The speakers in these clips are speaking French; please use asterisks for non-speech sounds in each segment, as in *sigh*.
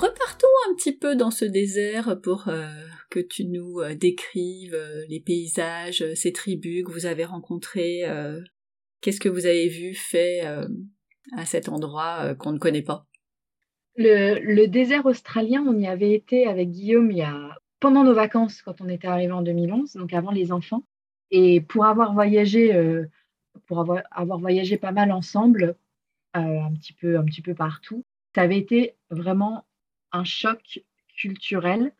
Repartons un petit peu dans ce désert pour euh, que tu nous euh, décrives euh, les paysages, ces tribus que vous avez rencontrées. Qu'est-ce que vous avez vu, fait à cet endroit qu'on ne connaît pas? Le, désert australien, on y avait été avec Guillaume il y a, pendant nos vacances quand on était arrivé en 2011, donc avant les enfants. Et pour avoir voyagé, pour avoir, avoir, voyagé pas mal ensemble, un petit peu, un petit peu partout, ça avait été vraiment un choc culturel.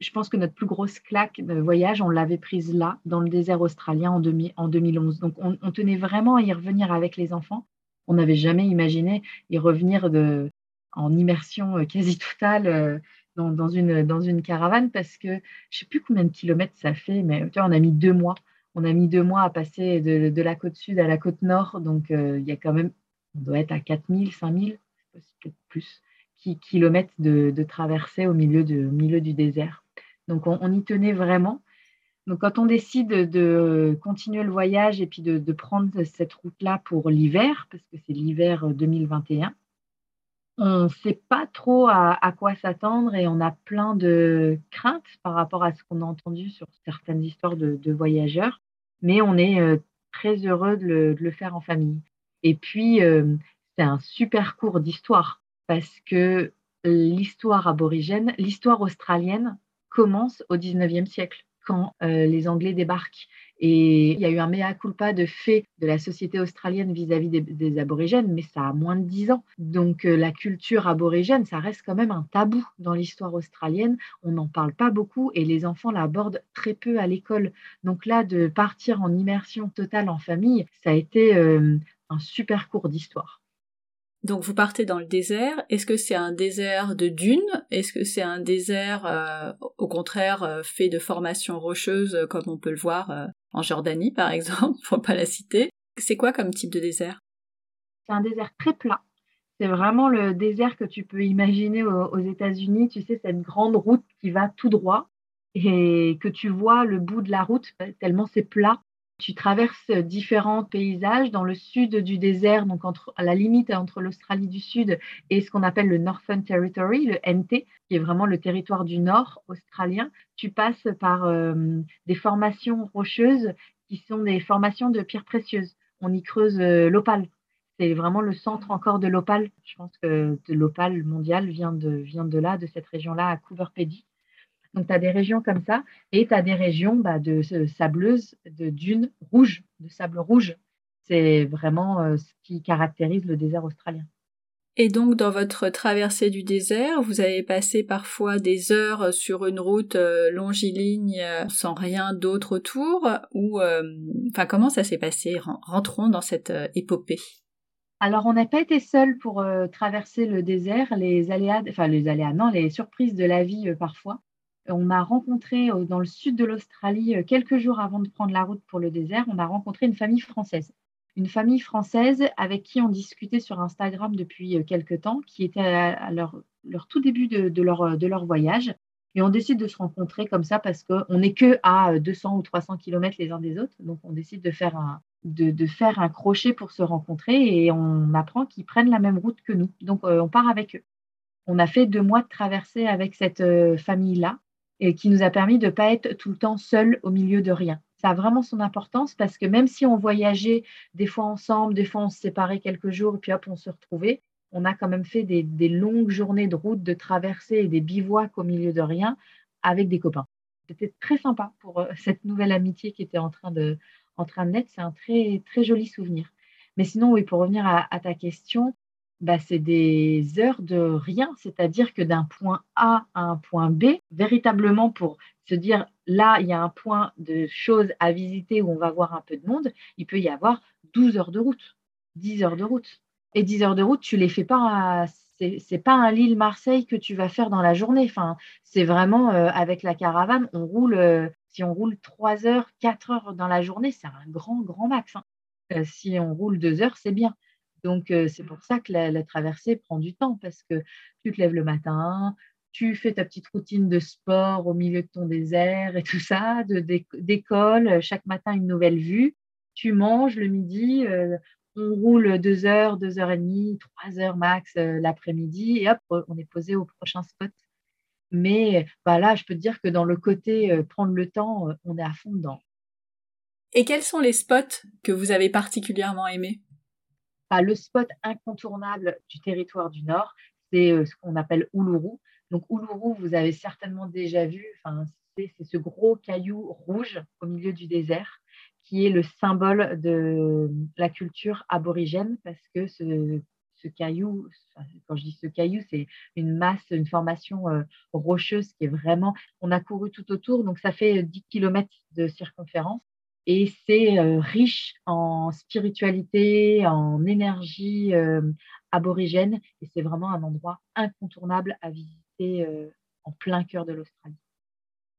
Je pense que notre plus grosse claque de voyage, on l'avait prise là, dans le désert australien en, en 2011. Donc, on, tenait vraiment à y revenir avec les enfants. On n'avait jamais imaginé y revenir de, en immersion euh, quasi totale euh, dans, une, dans une caravane parce que je ne sais plus combien de kilomètres ça fait, mais tu vois, on a mis deux mois. On a mis deux mois à passer de, la côte sud à la côte nord. Donc, euh, il y a quand même, on doit être à 4000, 5000, peut-être plus kilomètres de, de, traversée au milieu, de, milieu du désert. Donc on, y tenait vraiment. Donc quand on décide de continuer le voyage et puis de, prendre cette route-là pour l'hiver, parce que c'est l'hiver 2021, on ne sait pas trop à, quoi s'attendre et on a plein de craintes par rapport à ce qu'on a entendu sur certaines histoires de, voyageurs, mais on est euh, très heureux de le, faire en famille. Et puis, euh, c'est un super cours d'histoire parce que l'histoire aborigène, l'histoire australienne commence au 19e siècle, quand euh, les Anglais débarquent. Et il y a eu un mea culpa de fait de la société australienne vis-à-vis des, aborigènes, mais ça a moins de 10 ans. Donc euh, la culture aborigène, ça reste quand même un tabou dans l'histoire australienne. On n'en parle pas beaucoup et les enfants l'abordent très peu à l'école. Donc là, de partir en immersion totale en famille, ça a été euh, un super cours d'histoire. Donc vous partez dans le désert. Est-ce que c'est un désert de dunes? Est-ce que c'est un désert, euh, au contraire, euh, fait de formations rocheuses, euh, comme on peut le voir en Jordanie, par *laughs* exemple, pour pas la citer? C'est quoi comme type de désert? C'est un désert très plat. C'est vraiment le désert que tu peux imaginer aux, aux États-Unis. Tu sais, cette grande route qui va tout droit et que tu vois le bout de la route tellement c'est plat tu traverses différents paysages dans le sud du désert, donc entre, à la limite entre l'Australie du Sud et ce qu'on appelle le Northern Territory, le NT, qui est vraiment le territoire du nord australien. Tu passes par euh, des formations rocheuses qui sont des formations de pierres précieuses. On y creuse euh, l'opale. C'est vraiment le centre encore de l'opale. Je pense que l'opale mondial vient de, vient de là, de cette région-là, à Coober Pedy. Donc, tu as des régions comme ça et tu as des régions bah, de, sableuses, de dunes rouges, de sable rouge. C'est vraiment euh, ce qui caractérise le désert australien. Et donc, dans votre traversée du désert, vous avez passé parfois des heures sur une route euh, longiligne euh, sans rien d'autre autour ou, enfin, comment ça s'est passé? Rentrons dans cette épopée. Alors, on n'a pas été seuls pour traverser le désert. Les aléas, enfin les aléas, non, les surprises de la vie parfois on a rencontré euh, dans le sud de l'Australie, euh, quelques jours avant de prendre la route pour le désert, on a rencontré une famille française. Une famille française avec qui on discutait sur Instagram depuis euh, quelques temps, qui était à leur, tout début de, leur, de leur voyage. Et on décide de se rencontrer comme ça parce qu'on n'est que à 200 ou 300 km les uns des autres. Donc, on décide de faire un, de, faire un crochet pour se rencontrer et on apprend qu'ils prennent la même route que nous. Donc, on part avec eux. On a fait deux mois de traversée avec cette famille-là et qui nous a permis de ne pas être tout le temps seul au milieu de rien. Ça a vraiment son importance parce que même si on voyageait des fois ensemble, des fois on se séparait quelques jours et puis hop, on se retrouvait, on a quand même fait des, longues journées de route, de traversée et des bivouacs au milieu de rien avec des copains. C'était très sympa pour euh, *laughs* cette nouvelle amitié qui était en train de, en train de naître. C'est un très, très joli souvenir. Mais sinon, oui, pour revenir à ta question, bah, c'est des heures de rien, c'est-à-dire que d'un point A à un point B, véritablement pour se dire là, il y a un point de choses à visiter où on va voir un peu de monde, il peut y avoir 12 heures de route, 10 heures de route. Et 10 heures de route, tu les fais pas, c'est pas un Lille-Marseille que tu vas faire dans la journée. Enfin, c'est vraiment euh, avec la caravane, on roule, euh, si on roule 3 heures, 4 heures dans la journée, c'est un grand, grand max. Hein. Euh, si on roule 2 heures, c'est bien. Donc, c'est pour ça que la, traversée prend du temps parce que tu te lèves le matin, tu fais ta petite routine de sport au milieu de ton désert et tout ça, d'école, chaque matin une nouvelle vue. Tu manges le midi, on roule deux heures, deux heures et demie, trois heures max l'après-midi, et hop, on est posé au prochain spot. Mais bah là, je peux te dire que dans le côté prendre le temps, on est à fond dedans. Et quels sont les spots que vous avez particulièrement aimés? Le spot incontournable du territoire du Nord, c'est ce qu'on appelle Uluru. Donc Uluru, vous avez certainement déjà vu, c'est ce gros caillou rouge au milieu du désert qui est le symbole de la culture aborigène parce que ce, caillou, quand je dis ce caillou, c'est une masse, une formation rocheuse qui est vraiment, on a couru tout autour, donc ça fait 10 km de circonférence et c'est riche en spiritualité, en énergie aborigène et c'est vraiment un endroit incontournable à visiter en plein cœur de l'Australie.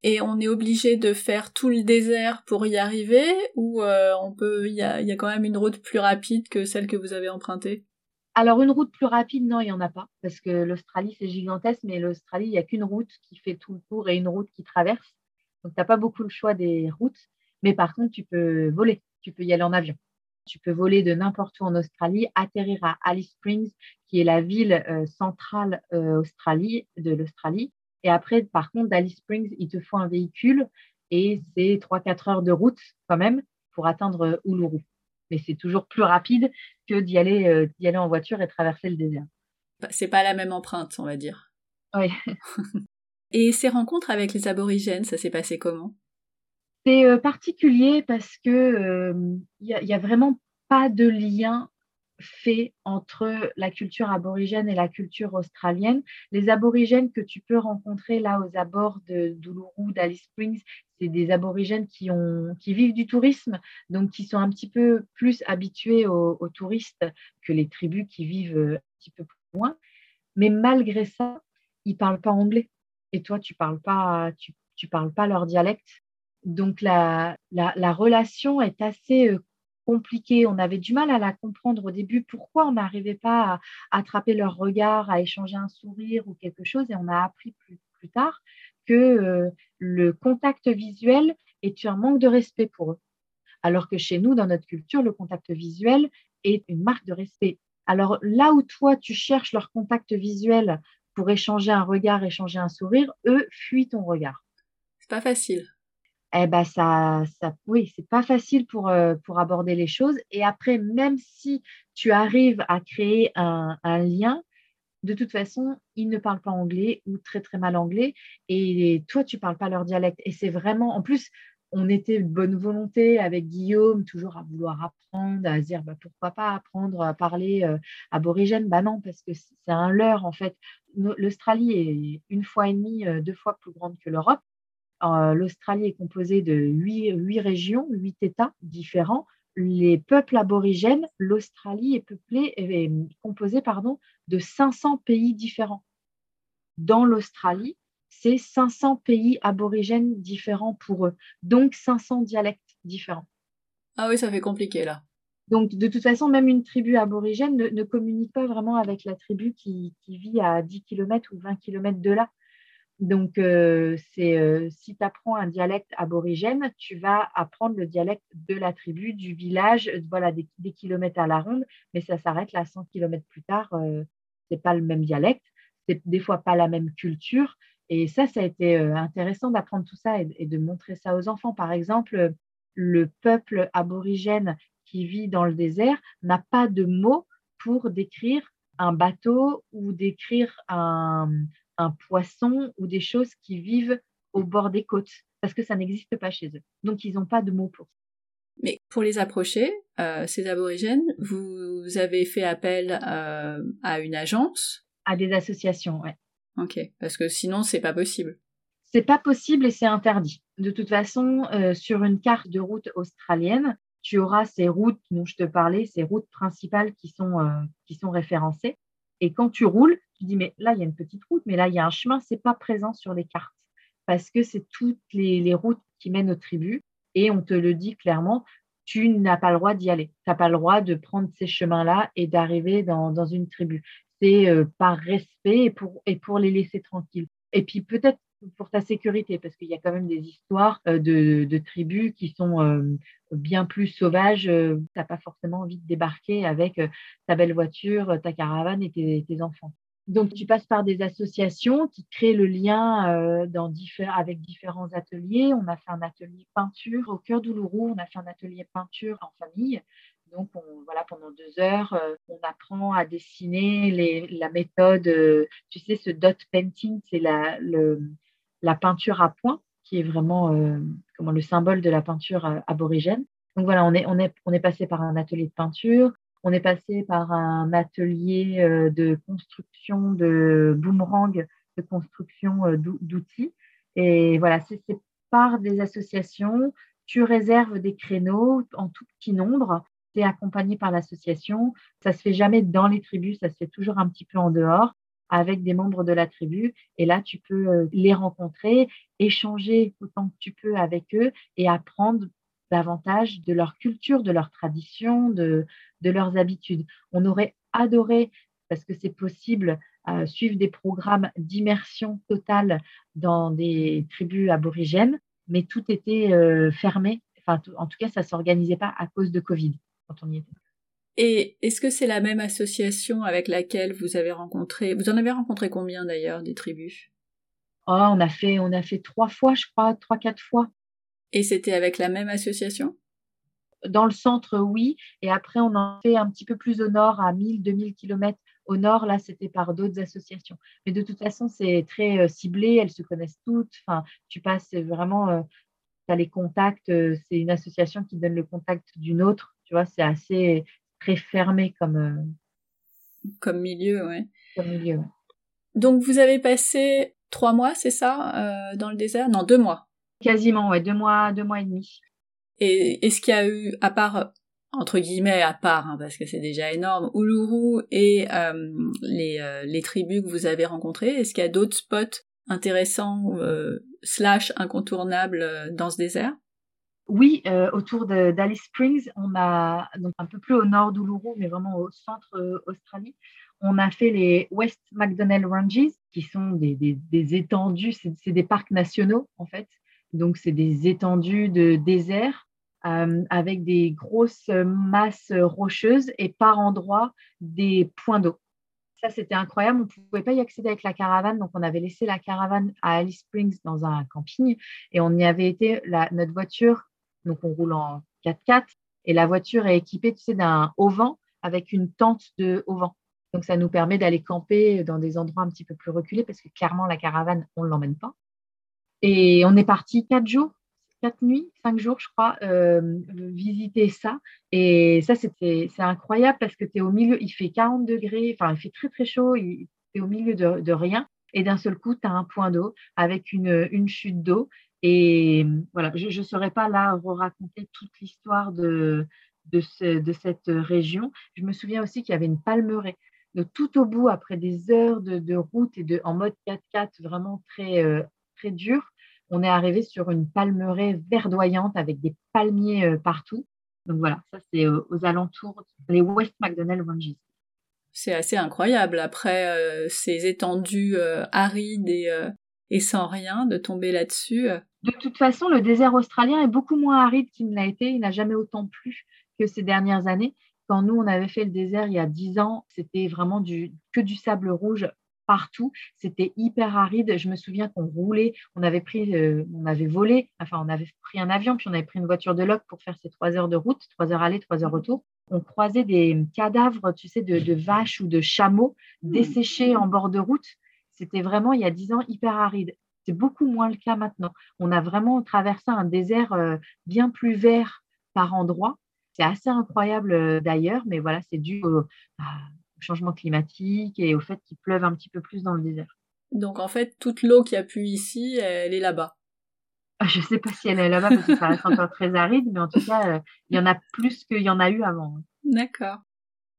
Et on est obligé de faire tout le désert pour y arriver ou on peut il y a, y a, quand même une route plus rapide que celle que vous avez empruntée? Alors, une route plus rapide, non, il n'y en a pas, parce que l'Australie, c'est gigantesque, mais l'Australie, il n'y a qu'une route qui fait tout le tour et une route qui traverse. Donc, tu n'as pas beaucoup le choix des routes. Mais par contre, tu peux voler, tu peux y aller en avion. Tu peux voler de n'importe où en Australie, atterrir à Alice Springs, qui est la ville euh, centrale euh, Australie, de l'Australie. Et après, par contre, d'Alice Springs, il te faut un véhicule et c'est 3-4 heures de route quand même pour atteindre euh, Uluru. Mais c'est toujours plus rapide que d'y aller, d'y aller en voiture et traverser le désert. Bah, c'est pas la même empreinte, on va dire. Oui. *laughs* et ces rencontres avec les aborigènes, ça s'est passé comment? C'est euh, particulier parce que il euh, n'y a, vraiment pas de lien fait entre la culture aborigène et la culture australienne. Les aborigènes que tu peux rencontrer là aux abords de d'Uluru, d'Alice Springs, c'est des aborigènes qui, vivent du tourisme, donc qui sont un petit peu plus habitués aux, touristes que les tribus qui vivent euh, un petit peu plus loin. Mais malgré ça, ils ne parlent pas anglais. Et toi, tu ne parles, tu parles pas leur dialecte. Donc la, la, relation est assez euh, compliquée. On avait du mal à la comprendre au début, pourquoi on n'arrivait pas à, attraper leur regard, à échanger un sourire ou quelque chose? Et on a appris plus, plus tard que euh, le contact visuel est un manque de respect pour eux. Alors que chez nous, dans notre culture, le contact visuel est une marque de respect. Alors là où toi, tu cherches leur contact visuel pour échanger un regard, échanger un sourire, eux fuient ton regard. C'est pas facile eh ben ça, ça oui, c'est pas facile pour, euh, pour aborder les choses. Et après, même si tu arrives à créer un, lien, de toute façon, ils ne parlent pas anglais ou très très mal anglais, et toi, tu parles pas leur dialecte. Et c'est vraiment, en plus, on était de bonne volonté avec Guillaume, toujours à vouloir apprendre, à se dire bah, pourquoi pas apprendre à parler euh, aborigène? Bah non, parce que c'est un leurre en fait. L'Australie est une fois et demie, euh, deux fois plus grande que l'Europe. Euh, L'Australie est composée de huit, régions, huit États différents. Les peuples aborigènes, l'Australie est peuplée, est composée pardon, de 500 pays différents. Dans l'Australie, c'est 500 pays aborigènes différents pour eux, donc 500 dialectes différents. Ah oui, ça fait compliqué là. Donc, de toute façon, même une tribu aborigène ne, communique pas vraiment avec la tribu qui, qui, vit à 10 km ou 20 km de là. Donc, euh, c'est euh, si tu apprends un dialecte aborigène, tu vas apprendre le dialecte de la tribu, du village, euh, voilà, des, kilomètres à la ronde, mais ça s'arrête là 100 kilomètres plus tard. Ce c'est pas le même dialecte, c'est des fois pas la même culture. Et ça, ça a été intéressant d'apprendre tout ça et, de montrer ça aux enfants. Par exemple, le peuple aborigène qui vit dans le désert n'a pas de mots pour décrire un bateau ou décrire un, un poisson ou des choses qui vivent au bord des côtes, parce que ça n'existe pas chez eux. Donc, ils n'ont pas de mots pour ça. Mais pour les approcher, euh, ces aborigènes, vous avez fait appel euh, à une agence? À des associations, oui. Ok, parce que sinon, c'est pas possible. C'est pas possible et c'est interdit. De toute façon, euh, sur une carte de route australienne, tu auras ces routes dont je te parlais, ces routes principales qui sont, qui sont référencées. Et quand tu roules, tu dis, mais là, il y a une petite route, mais là, il y a un chemin, c'est pas présent sur les cartes parce que c'est toutes les, routes qui mènent aux tribus et on te le dit clairement, tu n'as pas le droit d'y aller. Tu n'as pas le droit de prendre ces chemins-là et d'arriver dans, une tribu. C'est euh, par respect et pour, et pour les laisser tranquilles. Et puis peut-être pour ta sécurité, parce qu'il y a quand même des histoires de, tribus qui sont bien plus sauvages. Tu n'as pas forcément envie de débarquer avec ta belle voiture, ta caravane et tes, enfants. Donc, tu passes par des associations qui créent le lien dans avec différents ateliers. On a fait un atelier peinture au cœur d'Oulourou. On a fait un atelier peinture en famille. Donc, voilà, pendant deux heures, euh, on apprend à dessiner la méthode, euh, tu sais, ce dot painting, c'est la, la peinture à point, qui est vraiment euh, comment, le symbole de la peinture aborigène. Donc voilà, on est, passé par un atelier de peinture, on est passé par un atelier de construction de boomerang, de construction d'outils. Et voilà, c'est par des associations, tu réserves des créneaux en tout petit nombre tu accompagné par l'association. Ça se fait jamais dans les tribus, ça se fait toujours un petit peu en dehors avec des membres de la tribu. Et là, tu peux euh, les rencontrer, échanger autant que tu peux avec eux et apprendre davantage de leur culture, de leur tradition, de, leurs habitudes. On aurait adoré, parce que c'est possible, euh, suivre des programmes d'immersion totale dans des tribus aborigènes, mais tout était euh, fermé. En tout cas, ça ne s'organisait pas à cause de Covid. Et est-ce que c'est la même association avec laquelle vous avez rencontré Vous en avez rencontré combien d'ailleurs des tribus? Oh, on a fait on a fait trois fois, je crois, trois quatre fois. Et c'était avec la même association? Dans le centre, oui. Et après, on en fait un petit peu plus au nord, à 1000, 2000 km au nord. Là, c'était par d'autres associations. Mais de toute façon, c'est très euh, ciblé. Elles se connaissent toutes. Enfin, tu passes vraiment. Euh, tu as les contacts. Euh, c'est une association qui donne le contact d'une autre tu vois, c'est assez très fermé comme, euh, comme milieu, ouais. Comme milieu, Donc, vous avez passé trois mois, c'est ça, euh, dans le désert? Non, deux mois. Quasiment, ouais, deux mois, deux mois et demi. Et est-ce qu'il y a eu, à part, entre guillemets, à part, hein, parce que c'est déjà énorme, Uluru et euh, les, les tribus que vous avez rencontrées, est-ce qu'il y a d'autres spots intéressants, slash incontournables dans ce désert? Oui, euh, autour d'Alice Springs, on a donc un peu plus au nord d'Uluru, mais vraiment au centre euh, Australie, on a fait les West McDonnell Ranges, qui sont des, étendues, c'est des parcs nationaux en fait. Donc c'est des étendues de désert euh, avec des grosses masses rocheuses et par endroits des points d'eau. Ça, c'était incroyable. On ne pouvait pas y accéder avec la caravane. Donc, on avait laissé la caravane à Alice Springs dans un camping et on y avait été. notre voiture donc, on roule en 4x4 et la voiture est équipée, tu sais, d'un haut-vent avec une tente de haut-vent. Donc, ça nous permet d'aller camper dans des endroits un petit peu plus reculés parce que clairement, la caravane, on ne l'emmène pas. Et on est parti quatre jours, quatre nuits, cinq jours, je crois, euh, visiter ça. Et ça, c'est incroyable parce que tu es au milieu, il fait 40 degrés, enfin, il fait très, très chaud, tu es au milieu de, rien. Et d'un seul coup, tu as un point d'eau avec une chute d'eau et voilà, je ne serais pas là à raconter toute l'histoire de, de, cette région. Je me souviens aussi qu'il y avait une palmeraie. Donc, tout au bout, après des heures de, route et de, en mode 4x4 vraiment très, euh, très dur, on est arrivé sur une palmeraie verdoyante avec des palmiers euh, partout. Donc voilà, ça c'est aux alentours, les West McDonnell Ranges. C'est assez incroyable après euh, ces étendues arides et, et sans rien de tomber là-dessus. De toute façon, le désert australien est beaucoup moins aride qu'il ne l'a été. Il n'a jamais autant plu que ces dernières années. Quand nous, on avait fait le désert il y a dix ans, c'était vraiment du, que du sable rouge partout. C'était hyper aride. Je me souviens qu'on roulait, on avait pris, euh, on avait volé, enfin, on avait pris un avion, puis on avait pris une voiture de loc pour faire ces trois heures de route, trois heures aller, trois heures retour. On croisait des cadavres, tu sais, de, de vaches ou de chameaux mmh. desséchés en bord de route. C'était vraiment, il y a dix ans, hyper aride. C'est beaucoup moins le cas maintenant. On a vraiment traversé un désert euh, bien plus vert par endroits. C'est assez incroyable euh, d'ailleurs, mais voilà, c'est dû au, changement climatique et au fait qu'il pleuve un petit peu plus dans le désert. Donc en fait, toute l'eau qui a pu ici, elle est là-bas. Ah, je ne sais pas si elle est là-bas parce que ça reste encore très aride, mais en tout cas, euh, il y en a plus qu'il y en a eu avant. D'accord.